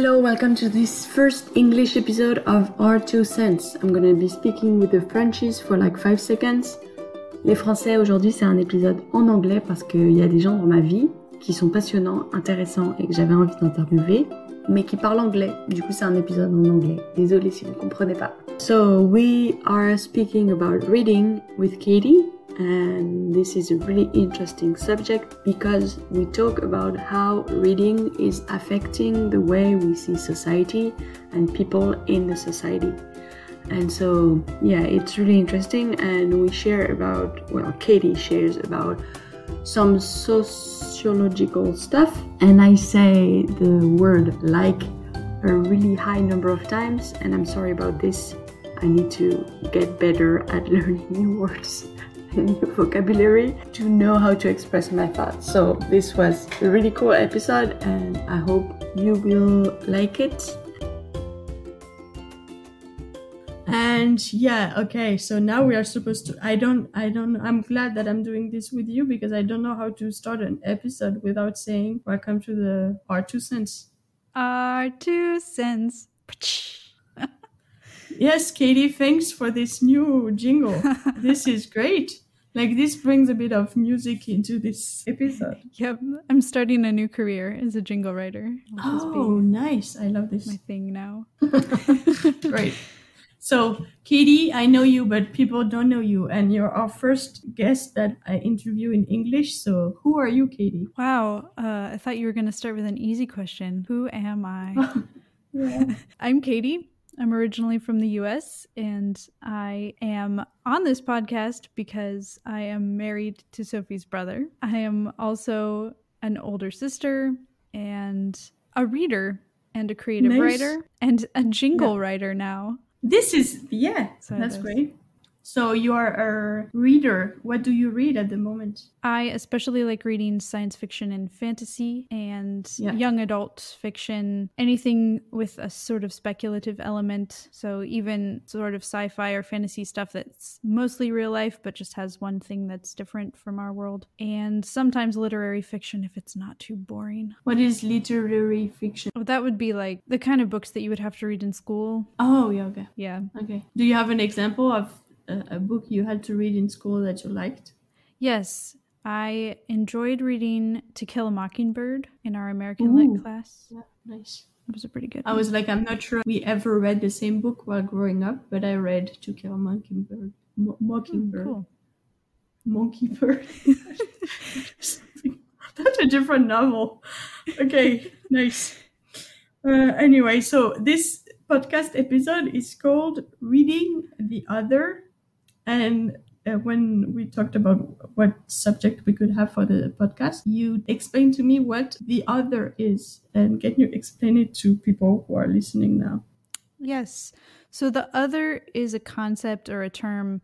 Hello, welcome to this first English episode of Our Two Cents. I'm gonna be speaking with the Frenchies for like 5 seconds. Les Français, aujourd'hui, c'est un épisode en anglais parce qu'il y a des gens dans ma vie qui sont passionnants, intéressants et que j'avais envie d'interviewer, mais qui parlent anglais. Du coup, c'est un épisode en anglais. Désolée si vous ne comprenez pas. So, we are speaking about reading with Katie. And this is a really interesting subject because we talk about how reading is affecting the way we see society and people in the society. And so, yeah, it's really interesting, and we share about, well, Katie shares about some sociological stuff, and I say the word like a really high number of times, and I'm sorry about this. I need to get better at learning new words vocabulary to know how to express my thoughts. So this was a really cool episode and I hope you will like it. And yeah, okay, so now we are supposed to I don't I don't I'm glad that I'm doing this with you because I don't know how to start an episode without saying welcome to the R two cents. R two cents. Yes, Katie, thanks for this new jingle. this is great. Like this brings a bit of music into this episode. Yep, I'm starting a new career as a jingle writer. Oh, nice! I love this. My thing now. right. So, Katie, I know you, but people don't know you, and you're our first guest that I interview in English. So, who are you, Katie? Wow, uh, I thought you were going to start with an easy question. Who am I? yeah. I'm Katie. I'm originally from the US and I am on this podcast because I am married to Sophie's brother. I am also an older sister and a reader and a creative nice. writer and a jingle yeah. writer now. This is, yeah, so that's great. So you are a reader. What do you read at the moment? I especially like reading science fiction and fantasy and yeah. young adult fiction, anything with a sort of speculative element. So even sort of sci-fi or fantasy stuff that's mostly real life but just has one thing that's different from our world. And sometimes literary fiction if it's not too boring. What is literary fiction? Oh, that would be like the kind of books that you would have to read in school. Oh, yeah, okay. Yeah. Okay. Do you have an example of a, a book you had to read in school that you liked? Yes, I enjoyed reading To Kill a Mockingbird in our American Ooh. Lit class. Yeah, nice. It was a pretty good. I was like, I'm not sure we ever read the same book while growing up, but I read To Kill a Mockingbird. Mo- Mockingbird. Mm, cool. Monkeybird. That's a different novel. Okay, nice. Uh, anyway, so this podcast episode is called Reading the Other and uh, when we talked about what subject we could have for the podcast, you explained to me what the other is. And can you explain it to people who are listening now? Yes. So the other is a concept or a term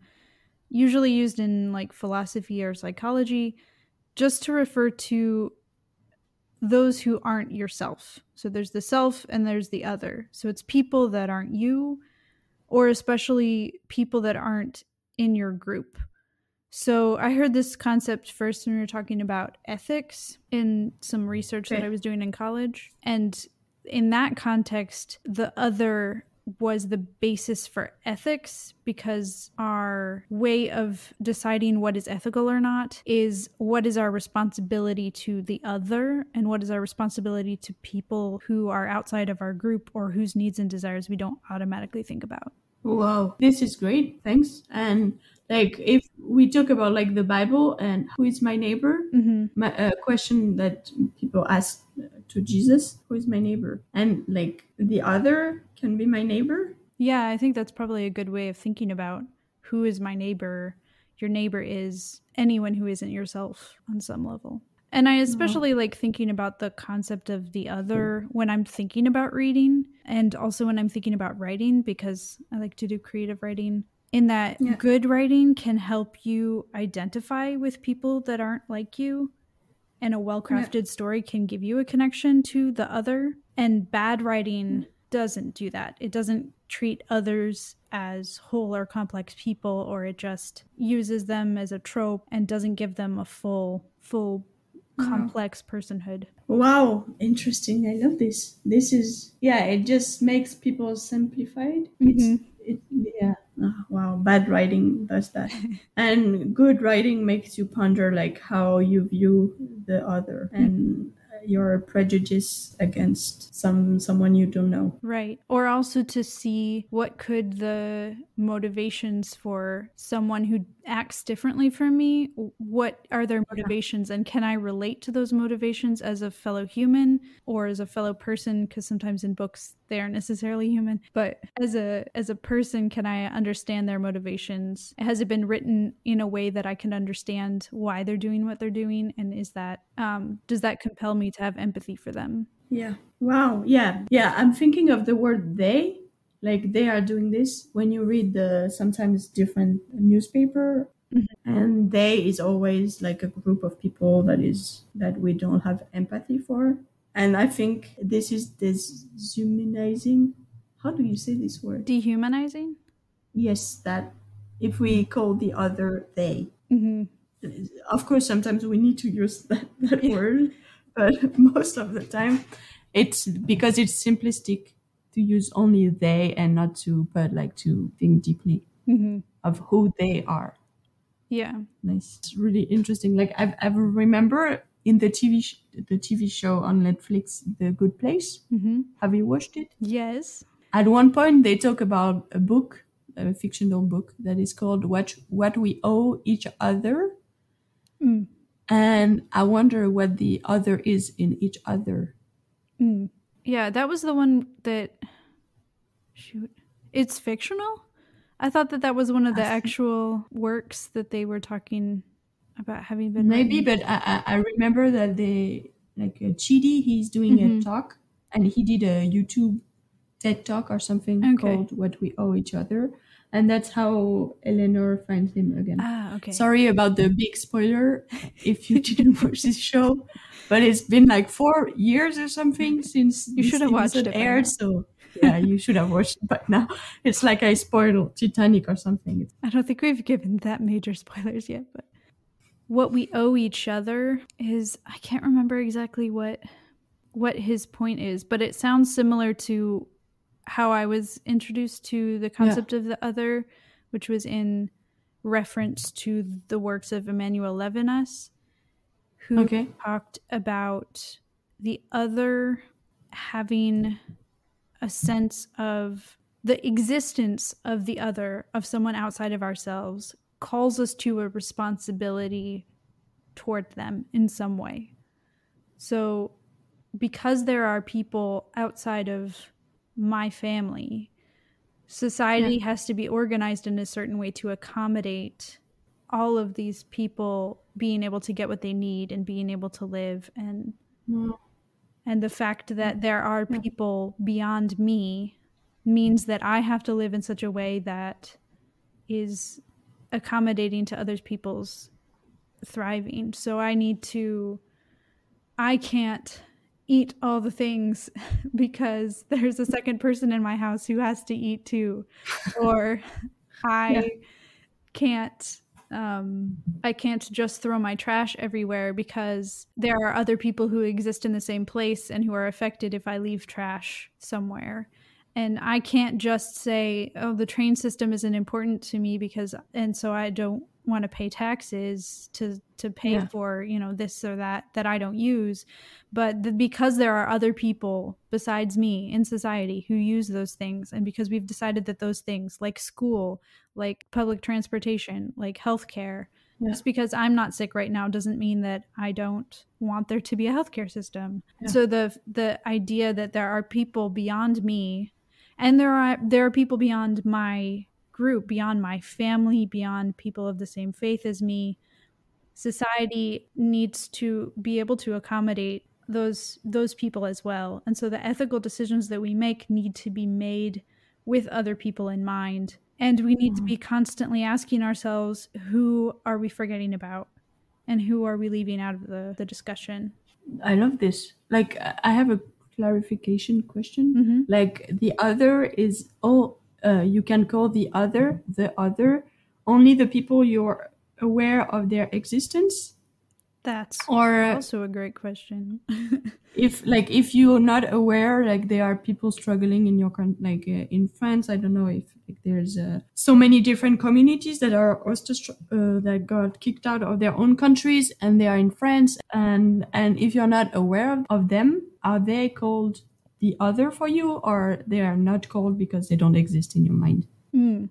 usually used in like philosophy or psychology just to refer to those who aren't yourself. So there's the self and there's the other. So it's people that aren't you, or especially people that aren't in your group. So I heard this concept first when we were talking about ethics in some research okay. that I was doing in college. And in that context, the other was the basis for ethics because our way of deciding what is ethical or not is what is our responsibility to the other and what is our responsibility to people who are outside of our group or whose needs and desires we don't automatically think about. Wow, this is great. Thanks. And like, if we talk about like the Bible and who is my neighbor, mm-hmm. my uh, question that people ask to Jesus, who is my neighbor, and like the other can be my neighbor. Yeah, I think that's probably a good way of thinking about who is my neighbor. Your neighbor is anyone who isn't yourself on some level. And I uh-huh. especially oh. like thinking about the concept of the other when I'm thinking about reading and also when I'm thinking about writing because I like to do creative writing. In that, yeah. good writing can help you identify with people that aren't like you, and a well crafted yeah. story can give you a connection to the other. And bad writing doesn't do that. It doesn't treat others as whole or complex people, or it just uses them as a trope and doesn't give them a full, full. Complex personhood. Wow, interesting. I love this. This is yeah, it just makes people simplified. It's Mhm. it yeah. Ah, wow, bad writing does that. and good writing makes you ponder like how you view the other and your prejudice against some someone you don't know. Right. Or also to see what could the motivations for someone who acts differently from me, what are their motivations and can I relate to those motivations as a fellow human or as a fellow person because sometimes in books they aren't necessarily human, but as a as a person can I understand their motivations? Has it been written in a way that I can understand why they're doing what they're doing and is that um does that compel me to have empathy for them? Yeah. Wow. Yeah. Yeah. I'm thinking of the word they, like they are doing this when you read the sometimes different newspaper. Mhm. And they is always like a group of people that is that we don't have empathy for. And I think this is deshumanizing. How do you say this word? Dehumanizing? Yes, that if we call the other they. Mhm. Of course, sometimes we need to use that, that Yeah. word, but most of the time, it's because it's simplistic to use only they and not to, but like to think deeply Mhm. of who they are. Yeah. Nice. It's really interesting. Like I've ever remember in the TV sh- the TV show on Netflix, The Good Place. hmm Have you watched it? Yes. At one point, they talk about a book, a fictional book that is called "What What We Owe Each Other." Mm. And I wonder what the other is in each other. Mm. Yeah, that was the one that. Shoot. It's fictional? I thought that that was one of the I think- actual works that they were talking about having been. Maybe, written. but I, I I remember that they, like uh, Chidi, he's doing a Mhm. talk and he did a YouTube TED talk or something Okay. called What We Owe Each Other. And that's how Eleanor finds him again. Ah, okay. Sorry about the big spoiler if you didn't watch this show, but it's been like four years or something since You should have watched it aired. So yeah, you should have watched it by now. It's like I spoiled Titanic or something. I don't think we've given that major spoilers yet, but what we owe each other is I can't remember exactly what what his point is, but it sounds similar to how I was introduced to the concept of the other, which was in reference to the works of Emmanuel Levinas, who Okay. talked about the other having a sense of the existence of the other, of someone outside of ourselves, calls us to a responsibility toward them in some way. So, because there are people outside of my family, society has to be organized in a certain way to accommodate all of these people being able to get what they need and being able to live and Mm. and the fact that there are people beyond me means that I have to live in such a way that is accommodating to other people's thriving. So I need to, I can't eat all the things because there's a second person in my house who has to eat too. Or I Yeah. can't um, I can't just throw my trash everywhere because there are other people who exist in the same place and who are affected if I leave trash somewhere. And I can't just say, oh, the train system isn't important to me because, and so I don't want to pay taxes to to pay Yeah. for you know this or that that I don't use, but the, because there are other people besides me in society who use those things, and because we've decided that those things like school, like public transportation, like healthcare, Yeah. just because I'm not sick right now doesn't mean that I don't want there to be a healthcare system. Yeah. So the the idea that there are people beyond me, and there are there are people beyond my group, beyond my family, beyond people of the same faith as me. Society needs to be able to accommodate those those people as well. And so the ethical decisions that we make need to be made with other people in mind. And we need to be constantly asking ourselves who are we forgetting about and who are we leaving out of the, the discussion? I love this. Like I have a clarification question. Mm-hmm. Like the other is all uh, you can call the other the other only the people you're aware of their existence. That's Or also a great question. if like if you're not aware like there are people struggling in your country like uh, in france i don't know if like, there's uh, so many different communities that are also uh, that got kicked out of their own countries and they are in france and and if you're not aware of them are they called the other for you or they are not called because they don't exist in your mind Mm.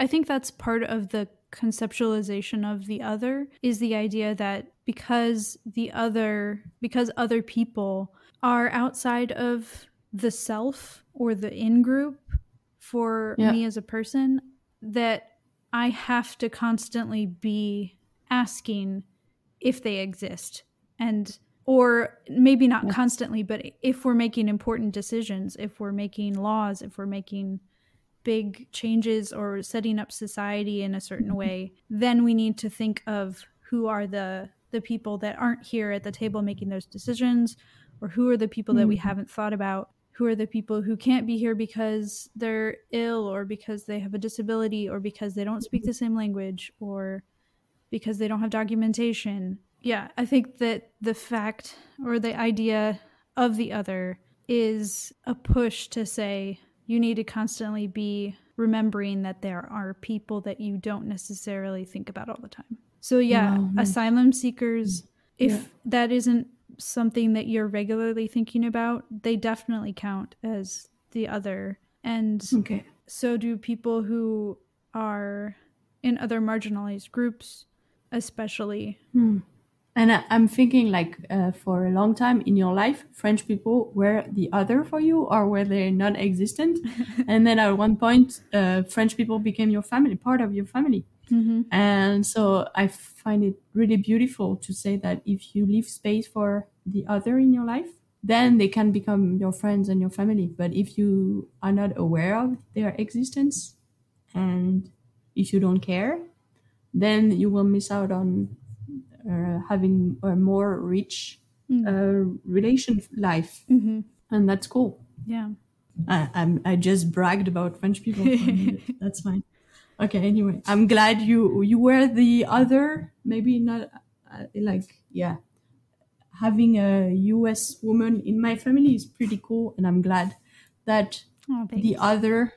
I think that's part of the conceptualization of the other is the idea that because the other because other people are outside of the self or the in group for Yeah. me as a person that I have to constantly be asking if they exist and or maybe not constantly but if we're making important decisions if we're making laws if we're making big changes or setting up society in a certain way, then we need to think of who are the the people that aren't here at the table making those decisions or who are the people that we Mhm. haven't thought about who are the people who can't be here because they're ill or because they have a disability or because they don't speak the same language or because they don't have documentation. Yeah, I think that the fact or the idea of the other is a push to say you need to constantly be remembering that there are people that you don't necessarily think about all the time. So, yeah, nice. asylum seekers, if Yeah. that isn't something that you're regularly thinking about, they definitely count as the other. And okay so do people who are in other marginalized groups, especially. Hmm. And I, I'm thinking, like, uh, for a long time in your life, French people were the other for you, or were they non-existent? and then at one point, uh, French people became your family, part of your family. Mm-hmm. And so I find it really beautiful to say that if you leave space for the other in your life, then they can become your friends and your family. But if you are not aware of their existence and if you don't care, then you will miss out on uh, having a more rich uh, relation life. Mm-hmm. And that's cool. Yeah. I, I'm, I just bragged about French people. for a minute. That's fine. Okay. Anyway, I'm glad you you were the other. Maybe not uh, like yeah. Having a U.S. woman in my family is pretty cool, and I'm glad that Oh, the other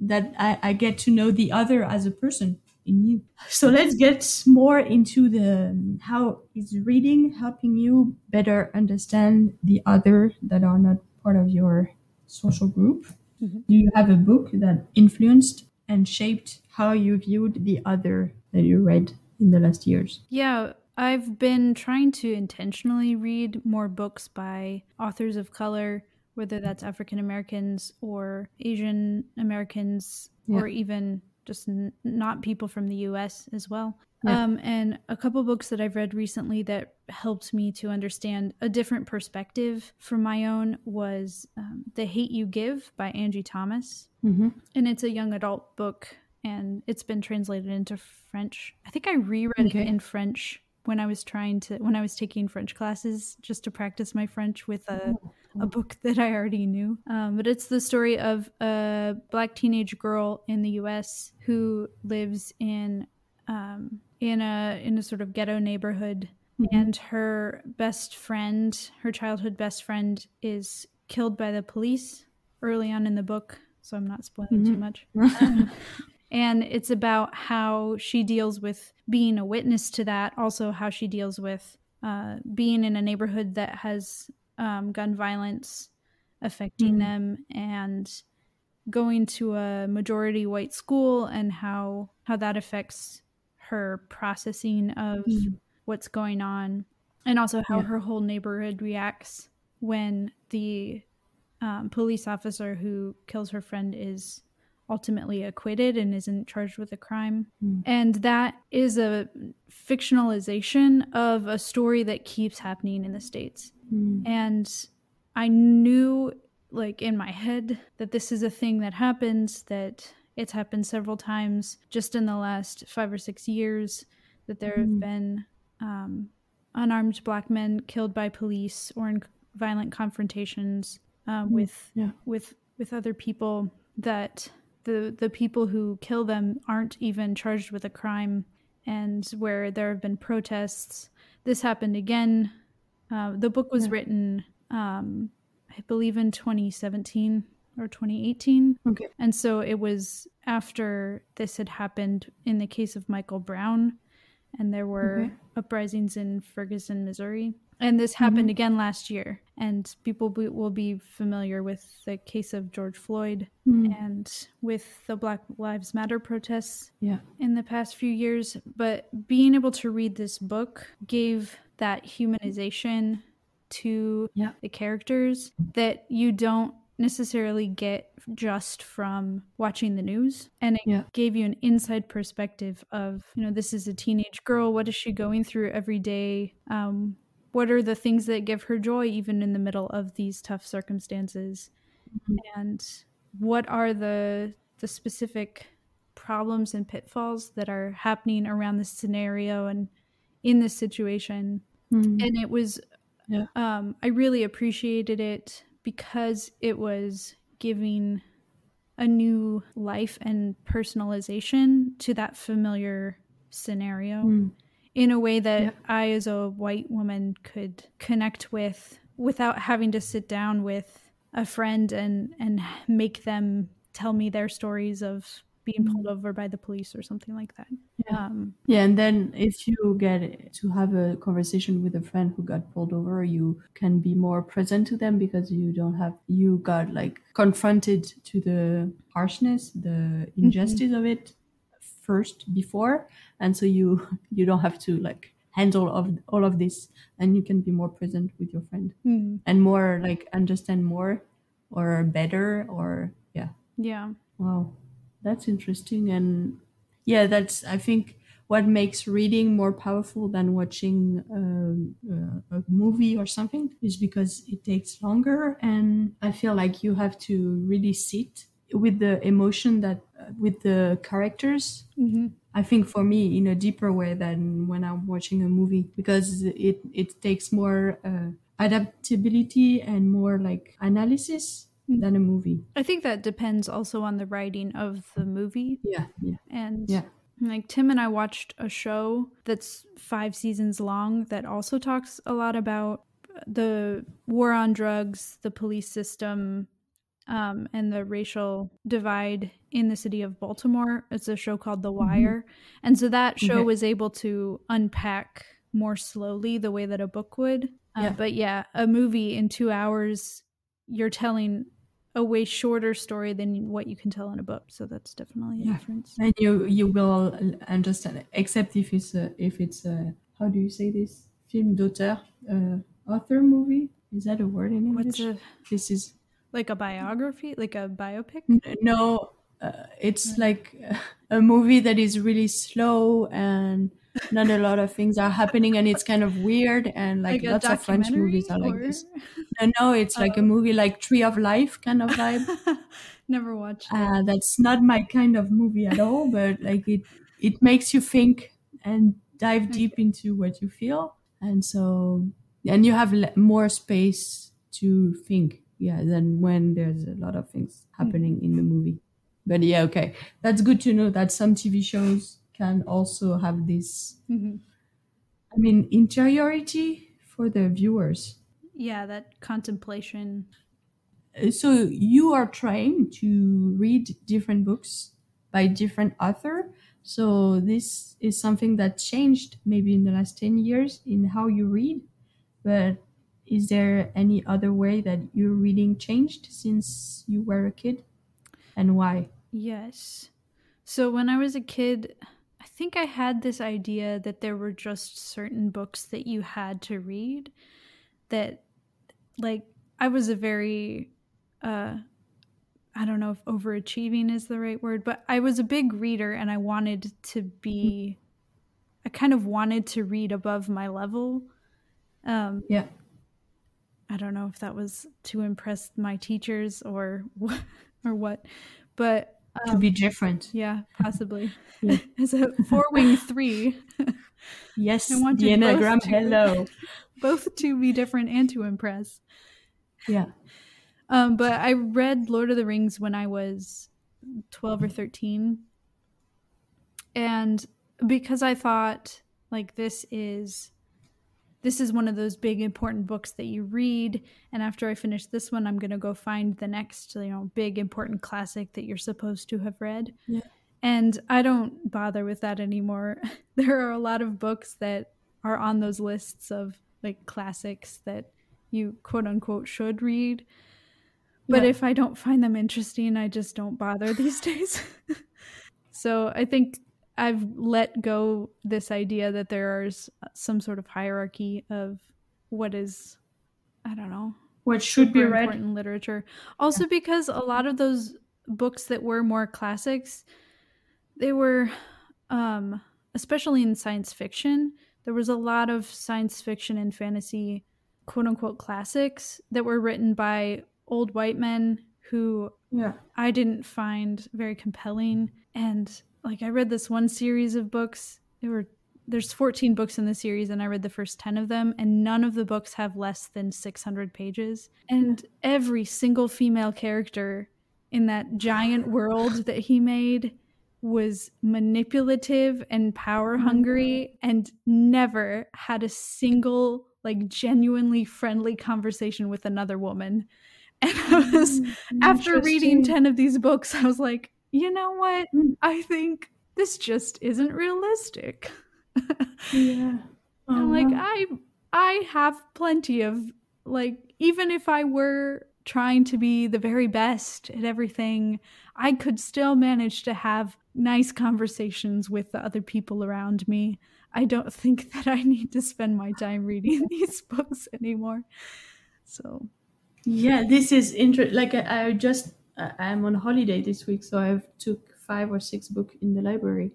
that I, I get to know the other as a person in you. So let's get more into the how is reading helping you better understand the other that are not part of your social group. Mhm. Do you have a book that influenced and shaped how you viewed the other that you read in the last years? Yeah, I've been trying to intentionally read more books by authors of color, whether that's African Americans or Asian Americans, Yeah. or even just n- not people from the US as well. Yeah. Um, and a couple books that I've read recently that helped me to understand a different perspective from my own was um, The Hate U Give by Angie Thomas Mm-hmm. and it's a young adult book and it's been translated into french i think i reread Okay. it in french when i was trying to when i was taking french classes just to practice my french with a, a book that i already knew. Um, but it's the story of a black teenage girl in the us who lives in um, in a in a sort of ghetto neighborhood. And her best friend her childhood best friend is killed by the police early on in the book. So i'm not spoiling too much. And it's about how she deals with being a witness to that also how she deals with uh, being in a neighborhood that has um, gun violence affecting Mhm. them and going to a majority white school and how how that affects her processing of Mhm. what's going on and also how Yeah. her whole neighborhood reacts when the um, police officer who kills her friend is ultimately acquitted and isn't charged with a crime. Mm. And that is a fictionalization of a story that keeps happening in the States. Mm. And I knew, like, in my head, that this is a thing that happens, that it's happened several times just in the last five or six years, that there have Mhm. been um, unarmed black men killed by police or in violent confrontations um, with yeah. with with other people that the the people who kill them aren't even charged with a crime and where there have been protests this happened again. Uh, the book was Yeah. written, um, I believe, in 2017 or 2018. Okay. And so it was after this had happened in the case of Michael Brown, and there were Okay. uprisings in Ferguson, Missouri. And this happened again last year. And people be, will be familiar with the case of George Floyd Mm. and with the Black Lives Matter protests Yeah. in the past few years. But being able to read this book gave that humanization to Yeah. the characters that you don't necessarily get just from watching the news and it Yeah. gave you an inside perspective of you know this is a teenage girl what is she going through every day um, what are the things that give her joy even in the middle of these tough circumstances Mhm. and what are the the specific problems and pitfalls that are happening around this scenario and in this situation Mm. and it was Yeah. um i really appreciated it because it was giving a new life and personalization to that familiar scenario Mm. In a way that Yeah. i as a white woman could connect with without having to sit down with a friend and and make them tell me their stories of being pulled over by the police or something like that Yeah. um Yeah, and then if you get to have a conversation with a friend who got pulled over, you can be more present to them because you don't have you got like confronted to the harshness, the injustice of it first before, and so you you don't have to like handle of all of this, and you can be more present with your friend hmm, and more like understand more or better or yeah. yeah Wow, that's interesting. And yeah, that's, I think, what makes reading more powerful than watching um, uh, a movie or something is because it takes longer. And I feel like you have to really sit with the emotion that, uh, with the characters. hmm I think for me in a deeper way than when I'm watching a movie because it, it takes more uh, adaptability and more like analysis than a movie. I think that depends also on the writing of the movie. Yeah, yeah, And Yeah. like Tim and I watched a show that's five seasons long that also talks a lot about the war on drugs, the police system, um, and the racial divide in the city of Baltimore. It's a show called The Wire. And so that show Okay. was able to unpack more slowly the way that a book would. Uh, Yeah. But yeah, a movie in two hours, you're telling a way shorter story than what you can tell in a book. So that's definitely a Yeah. difference. and you you will understand it, except if it's a if it's a how do you say this film d'auteur uh, author movie is that a word in English? What's a this is like a biography, like a biopic? no, uh, it's like a movie that is really slow and not a lot of things are happening and it's kind of weird and like, a lots of French movies are like this. No, no, it's like a Oh. movie like Tree of Life kind of vibe. Never watched uh, that's not my kind of movie at all but like it it makes you think and dive deep into what you feel and so and you have more space to think yeah than when there's a lot of things happening in the movie. But yeah okay. That's good to know that some tv shows can also have this Mhm. i mean interiority for the viewers. Yeah, that contemplation. Uh, so you are trying to read different books by different author. So this is something that changed maybe in the last 10 years in how you read. But is there any other way that your reading changed since you were a kid and why Yes. So when I was a kid, I think I had this idea that there were just certain books that you had to read that like I was a very uh I don't know if overachieving is the right word, but I was a big reader and I wanted to be I kind of wanted to read above my level. Um yeah I don't know if that was to impress my teachers or what or what, but to be different yeah, possibly. Yeah. As a four wing three, yes I want the you both enneagram to- hello both to be different and to impress. yeah Um, but I read Lord of the Rings when I was 12 or 13. And because I thought, like, this is this is one of those big important books that you read and after i finish this one i'm going to go find the next you know big important classic that you're supposed to have read Yeah. and i don't bother with that anymore there are a lot of books that are on those lists of like classics that you quote unquote should read but Yeah. if i don't find them interesting i just don't bother these days so i think I've let go this idea that there is some sort of hierarchy of what is, I don't know, What should be read? important literature. Also, because a lot of those books that were more classics, they were, um, especially in science fiction, there was a lot of science fiction and fantasy, quote unquote, classics that were written by old white men who Yeah. I didn't find very compelling. And like I read this one series of books. There were there's 14 books in the series and I read the first 10 of them and none of the books have less than 600 pages. And every single female character in that giant world that he made was manipulative and power hungry and never had a single like genuinely friendly conversation with another woman. And I was after reading 10 of these books, I was like, you know what? I think this just isn't realistic. Yeah. I'm like. I I have plenty of like even if I were trying to be the very best at everything, I could still manage to have nice conversations with the other people around me. I don't think that I need to spend my time reading these books anymore. So, Yeah, this is interesting. Like I, I just I'm on holiday this week, so I've took five or six book in the library,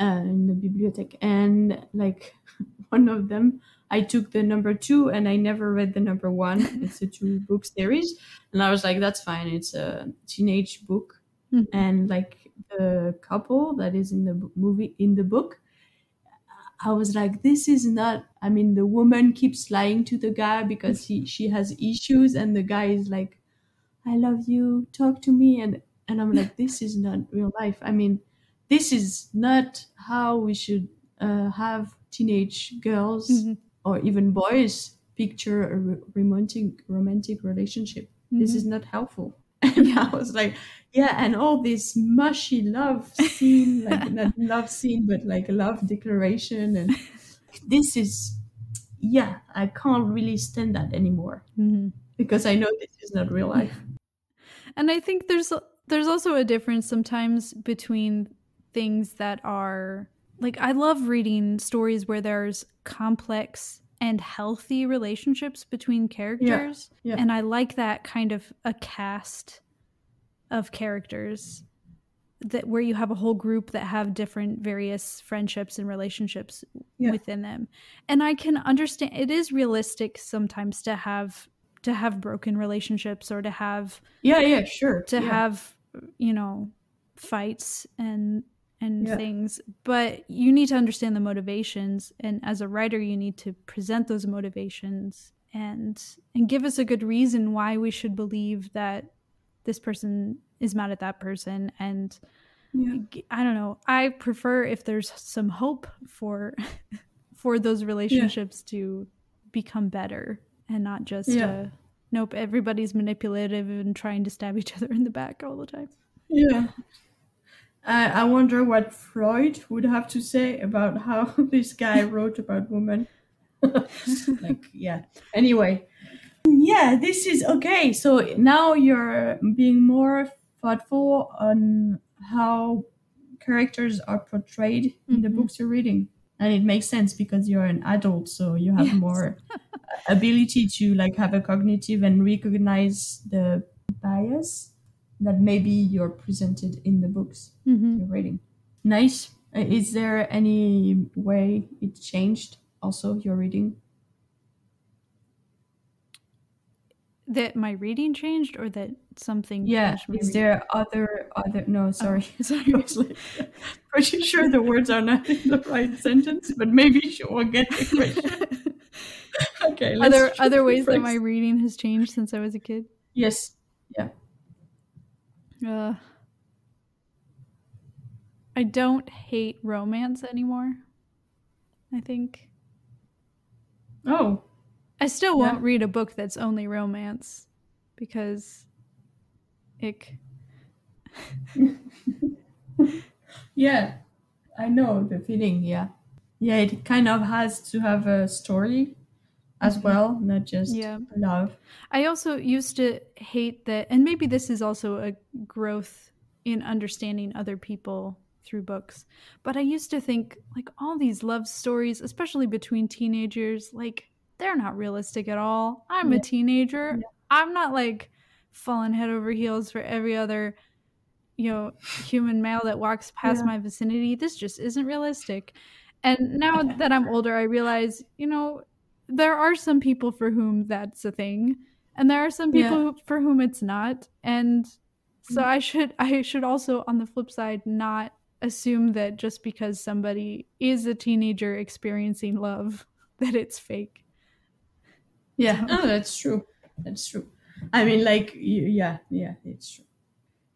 uh, in the bibliothèque, and like one of them, I took the number two, and I never read the number one. It's a two book series, and I was like, that's fine. It's a teenage book, Mhm. and like the couple that is in the movie in the book. I was like, this is not. I mean, the woman keeps lying to the guy because he she has issues, and the guy is like, "I love you, talk to me," and and I'm like, this is not real life. I mean, this is not how we should uh, have teenage girls mhm, or even boys picture a romantic romantic relationship. This mhm. is not helpful. And I was like, yeah, and all this mushy love scene, like not love scene, but like a love declaration. And this is, yeah, I can't really stand that anymore Mhm. Because I know this is not real life. And I think there's there's also a difference sometimes between things that are like I love reading stories where there's complex and healthy relationships between characters. yeah. And I like that kind of a cast of characters that where you have a whole group that have different various friendships and relationships Yeah. within them. And I can understand it is realistic sometimes to have to have broken relationships or to have Yeah, yeah, sure. to yeah. have you know fights and and Yeah. things but you need to understand the motivations and as a writer you need to present those motivations and and give us a good reason why we should believe that this person is mad at that person and Yeah. i don't know i prefer if there's some hope for for those relationships to become better and not just Yeah. uh, nope everybody's manipulative and trying to stab each other in the back all the time Yeah. I I wonder what Freud would have to say about how this guy wrote about women. like, yeah. Anyway, yeah, this is okay. So now you're being more thoughtful on how characters are portrayed in the Mhm. books you're reading. And it makes sense because you're an adult, so you have Yes. more ability to like have a cognitive and recognize the bias that maybe you're presented in the books hmm you're reading. Nice. Uh, Is there any way it changed also your reading? That my reading changed or that something Yeah. Is reading? there other other no sorry. sorry. I was like, pretty sure the words are not in the right sentence, but maybe she will get the question. Okay. are let's there other to ways that my reading has changed since i was a kid Yes. Yeah. Uh, I don't hate romance anymore. I think Oh, I still won't read a book that's only romance because ick. yeah. I know the feeling. Yeah. Yeah, it kind of has to have a story as Mhm. well, not just Yeah. love. I also used to hate that, and maybe this is also a growth in understanding other people through books. But I used to think, like, all these love stories, especially between teenagers, like, they're not realistic at all. I'm Yeah. a teenager. Yeah. I'm not like falling head over heels for every other, you know, human male that walks past Yeah. my vicinity. This just isn't realistic. And now that I'm older, I realize, you know, there are some people for whom that's a thing and there are some people who, for whom it's not and so Mm. i should i should also on the flip side not assume that just because somebody is a teenager experiencing love that it's fake Yeah, oh, that's true. That's true. I mean, like, yeah, yeah, it's true.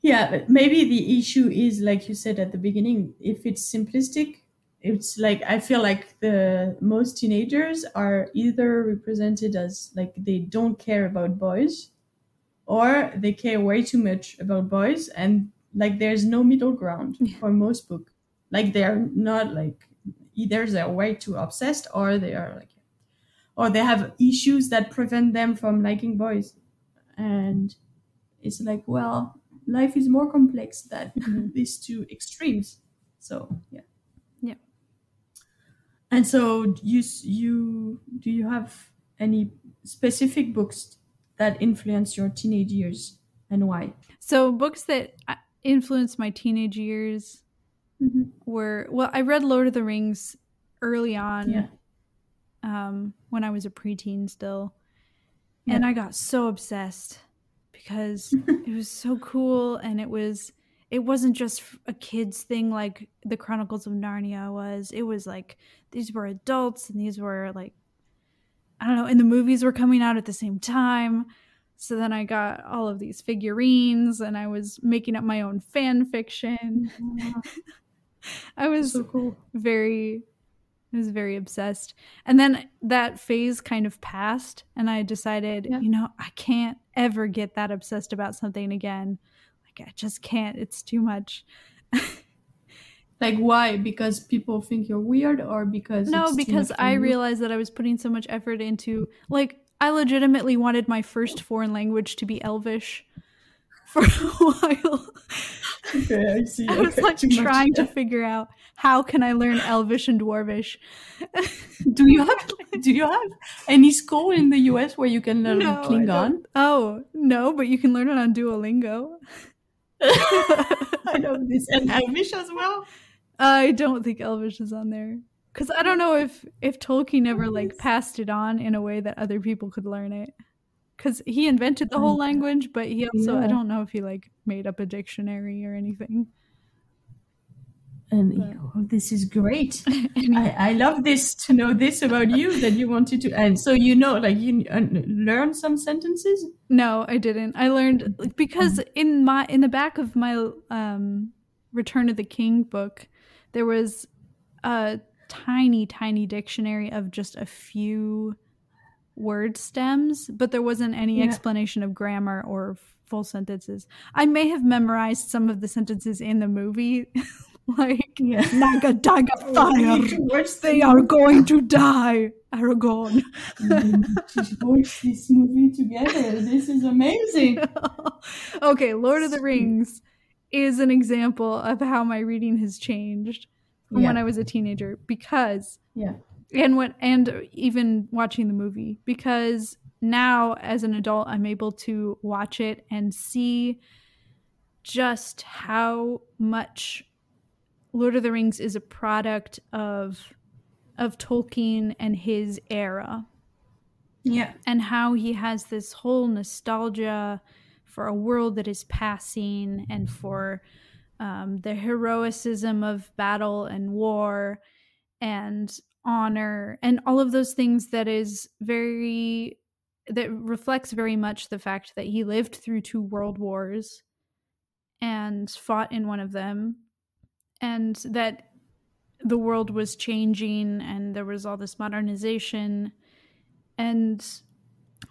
Yeah, but maybe the issue is, like you said at the beginning, if it's simplistic, it's like I feel like the most teenagers are either represented as like they don't care about boys, or they care way too much about boys, and like there's no middle ground Yeah. for most book. Like they're not like either they're way too obsessed, or they are like or they have issues that prevent them from liking boys. And it's like well life is more complex than these two extremes. So yeah. Yeah. and so you you do you have any specific books that influence your teenage years and why? So books that uh, influenced my teenage years were well i read lord of the rings early on. Yeah um, when I was a preteen still. And I got so obsessed because it was so cool and it was it wasn't just a kids thing like the Chronicles of Narnia was. It was like these were adults and these were like I don't know, and the movies were coming out at the same time. So then I got all of these figurines and I was making up my own fan fiction. I was so cool very I was very obsessed. And then that phase kind of passed and I decided, Yeah. you know, I can't ever get that obsessed about something again. Like I just can't. It's too much. like why because people think you're weird or because no, because I realized that I was putting so much effort into like I legitimately wanted my first foreign language to be Elvish for a while. Okay i see I was Okay, like too much. trying to figure out how can I learn Elvish and Dwarvish. Do you have do you have any school in the US where you can learn No, Klingon? Oh, no, but you can learn it on Duolingo. I know this and Elvish as well. I don't think Elvish is on there. Cuz I don't know if if Tolkien ever like passed it on in a way that other people could learn it. Cuz he invented the whole language, but he also I don't know if he like made up a dictionary or anything. And oh, this is great. I, I love this to know this about you that you wanted to. And so you know, like you uh, learn some sentences. no, I didn't. I learned because in my in the back of my um Return of the King book, there was a tiny tiny dictionary of just a few word stems, but there wasn't any Yeah. explanation of grammar or full sentences. I may have memorized some of the sentences in the movie like Yeah. Naga Daga Fire. They are going to die, Aragorn. Mm-hmm. watch this movie together. This is amazing. okay, Lord of the Rings is an example of how my reading has changed from when I was a teenager because Yeah. And what and even watching the movie because now as an adult I'm able to watch it and see just how much Lord of the Rings is a product of of Tolkien and his era. Yeah. and how he has this whole nostalgia for a world that is passing and for um, the heroicism of battle and war. And honor and all of those things that is very that reflects very much the fact that he lived through two world wars and fought in one of them and that the world was changing and there was all this modernization And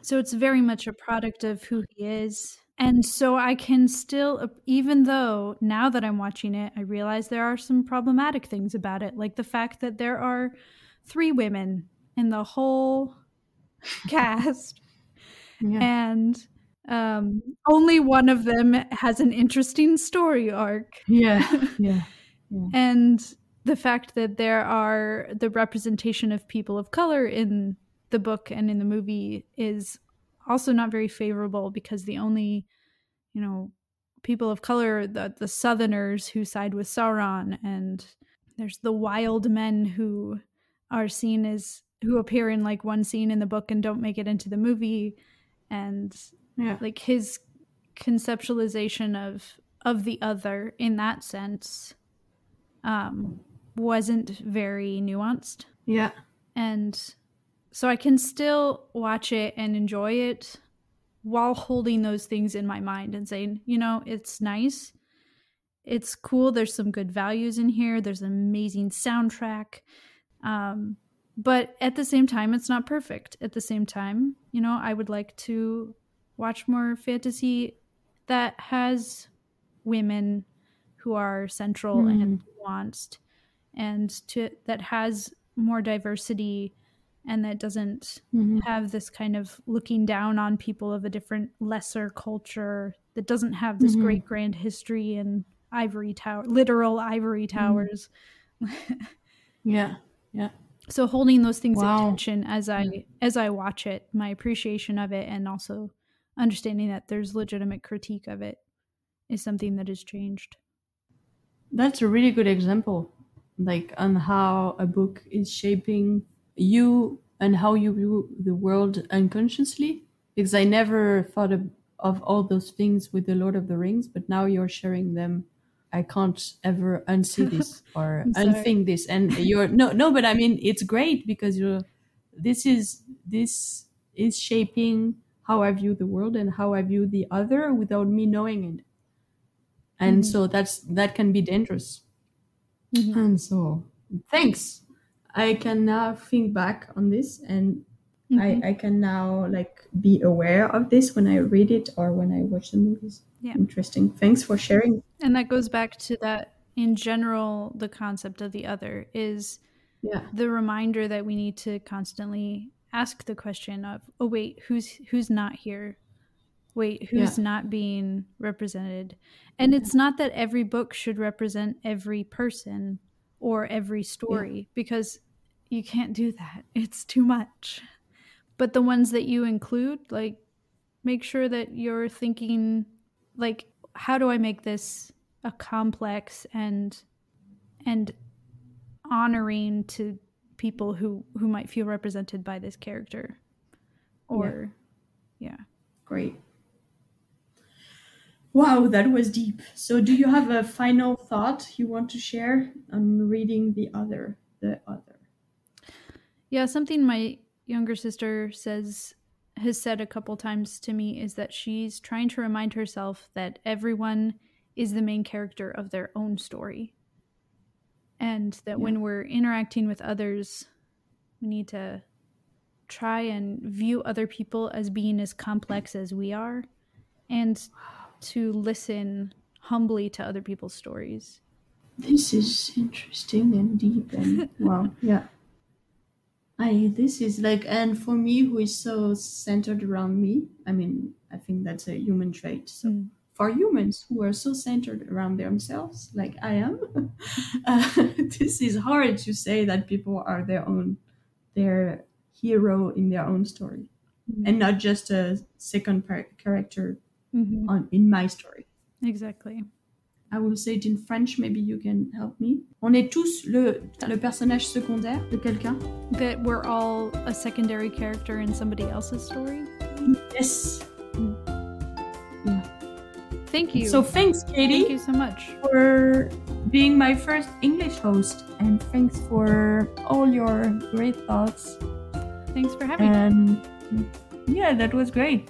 so it's very much a product of who he is. And so I can still, even though now that I'm watching it, I realize there are some problematic things about it, like the fact that there are three women in the whole cast. Yeah. And um, only one of them has an interesting story arc. yeah. Yeah. And the fact that there are the representation of people of color in the book and in the movie is also not very favorable because the only, you know, people of color, the, the Southerners who side with Sauron, and there's the wild men who are seen as who appear in like one scene in the book and don't make it into the movie, and Yeah. like his conceptualization of of the other in that sense um wasn't very nuanced. Yeah. and so i can still watch it and enjoy it while holding those things in my mind and saying you know it's nice. It's cool. There's some good values in here. There's an amazing soundtrack um but at the same time it's not perfect at the same time you know i would like to watch more fantasy that has women who are central Hmm. and nuanced and to that has more diversity and that doesn't Mhm. have this kind of looking down on people of a different lesser culture that doesn't have this Mhm. great grand history and ivory tower literal ivory towers Yeah. So holding those things in Wow. tension as i mm. as i watch it my appreciation of it and also understanding that there's legitimate critique of it is something that has changed That's a really good example, like on how a book is shaping you and how you view the world unconsciously. Because I never thought of, of all those things with the Lord of the Rings, but now you're sharing them. I can't ever unsee this or unthink this. And you're no, no, but I mean it's great because you're. This is this is shaping how I view the world and how I view the other without me knowing it and Mhm. so that's that can be dangerous Mhm. and so thanks i can now think back on this and Mhm. I, I can now like be aware of this when i read it or when i watch the movies Yeah. interesting. Thanks for sharing. And that goes back to that in general the concept of the other is yeah. the reminder that we need to constantly ask the question of oh wait who's who's not here? Wait who's not being represented? And it's not that every book should represent every person or every story because you can't do that. It's too much. But the ones that you include like make sure that you're thinking like how do i make this a complex and and honoring to people who who might feel represented by this character? Or yeah, great. Wow that was deep. So do you have a final thought you want to share? On reading the other the other. Yeah something my younger sister says has said a couple times to me is that she's trying to remind herself that everyone is the main character of their own story. And that when we're interacting with others we need to try and view other people as being as complex as we are and to listen humbly to other people's stories. This is interesting and deep and wow, yeah. I this is like and for me who is so centered around me, I mean, I think that's a human trait. So Mm. for humans who are so centered around themselves, like I am, uh, this is hard to say that people are their own, their hero in their own story, and not just a second par- character Mhm. on in my story. exactly I will say it in French, maybe you can help me. On est tous le, le personnage secondaire de quelqu'un. that we're all a secondary character in somebody else's story Yes. Mm. thank you So thanks, Katie, thank you so much for being my first English host, and thanks for all your great thoughts. thanks for having me And yeah, that was great.